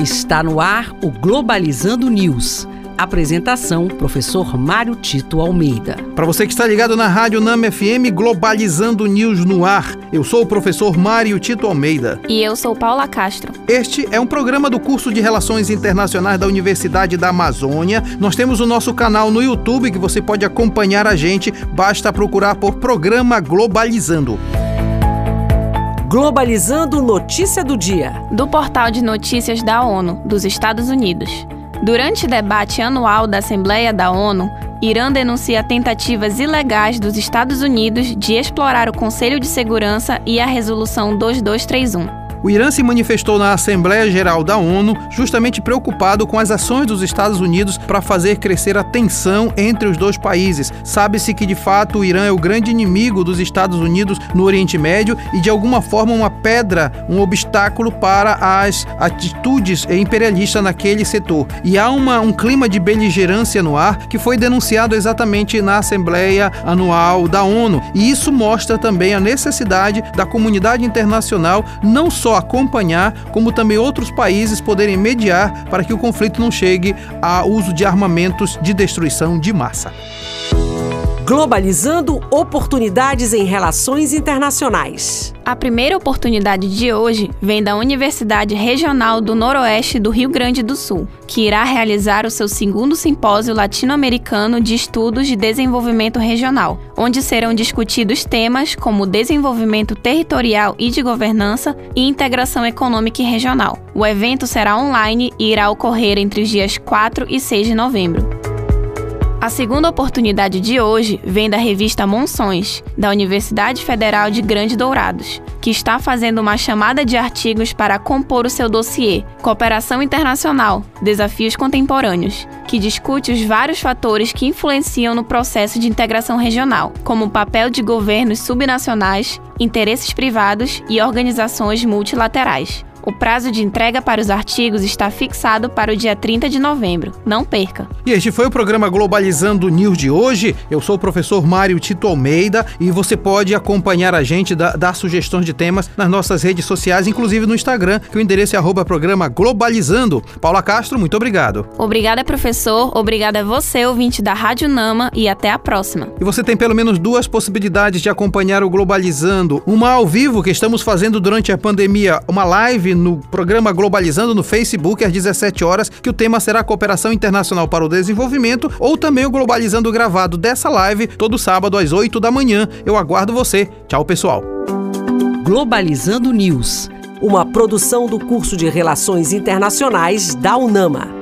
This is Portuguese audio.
Está no ar o Globalizando News. Apresentação: Professor Mário Tito Almeida. Para você que está ligado na Rádio Nama FM, Globalizando News no ar. Eu sou o professor Mário Tito Almeida. E eu sou Paula Castro. Este é um programa do curso de Relações Internacionais da Universidade da Amazônia. Nós temos o nosso canal no YouTube que você pode acompanhar a gente. Basta procurar por Programa Globalizando. Globalizando Notícia do Dia. Do portal de notícias da ONU, dos Estados Unidos. Durante debate anual da Assembleia da ONU, Irã denuncia tentativas ilegais dos Estados Unidos de explorar o Conselho de Segurança e a Resolução 2231. O Irã se manifestou na Assembleia Geral da ONU justamente preocupado com as ações dos Estados Unidos para fazer crescer a tensão entre os dois países. Sabe-se que de fato o Irã é o grande inimigo dos Estados Unidos no Oriente Médio e de alguma forma uma pedra, um obstáculo para as atitudes imperialistas naquele setor. E há uma, um clima de beligerância no ar que foi denunciado exatamente na Assembleia Anual da ONU. E isso mostra também a necessidade da comunidade internacional não só só acompanhar, como também outros países poderem mediar para que o conflito não chegue a uso de armamentos de destruição de massa. Globalizando oportunidades em relações internacionais. A primeira oportunidade de hoje vem da Universidade Regional do Noroeste do Rio Grande do Sul, que irá realizar o seu segundo simpósio latino-americano de estudos de desenvolvimento regional, onde serão discutidos temas como desenvolvimento territorial e de governança e integração econômica e regional. O evento será online e irá ocorrer entre os dias 4 e 6 de novembro. A segunda oportunidade de hoje vem da revista Monções, da Universidade Federal de Grande Dourados, que está fazendo uma chamada de artigos para compor o seu dossiê Cooperação Internacional Desafios Contemporâneos, que discute os vários fatores que influenciam no processo de integração regional, como o papel de governos subnacionais, interesses privados e organizações multilaterais. O prazo de entrega para os artigos está fixado para o dia 30 de novembro. Não perca! E este foi o programa Globalizando News de hoje. Eu sou o professor Mário Tito Almeida e você pode acompanhar a gente, dar, dar sugestões de temas nas nossas redes sociais, inclusive no Instagram, que o endereço é arroba programa Globalizando. Paula Castro, muito obrigado. Obrigada, professor. Obrigada a você, ouvinte da Rádio Nama, e até a próxima. E você tem pelo menos duas possibilidades de acompanhar o Globalizando. Uma ao vivo, que estamos fazendo durante a pandemia, uma live live no programa Globalizando no Facebook às 17 horas, que o tema será Cooperação Internacional para o Desenvolvimento, ou também o Globalizando gravado dessa live todo sábado às 8 da manhã. Eu aguardo você. Tchau, pessoal. Globalizando News, uma produção do curso de Relações Internacionais da UNAMA.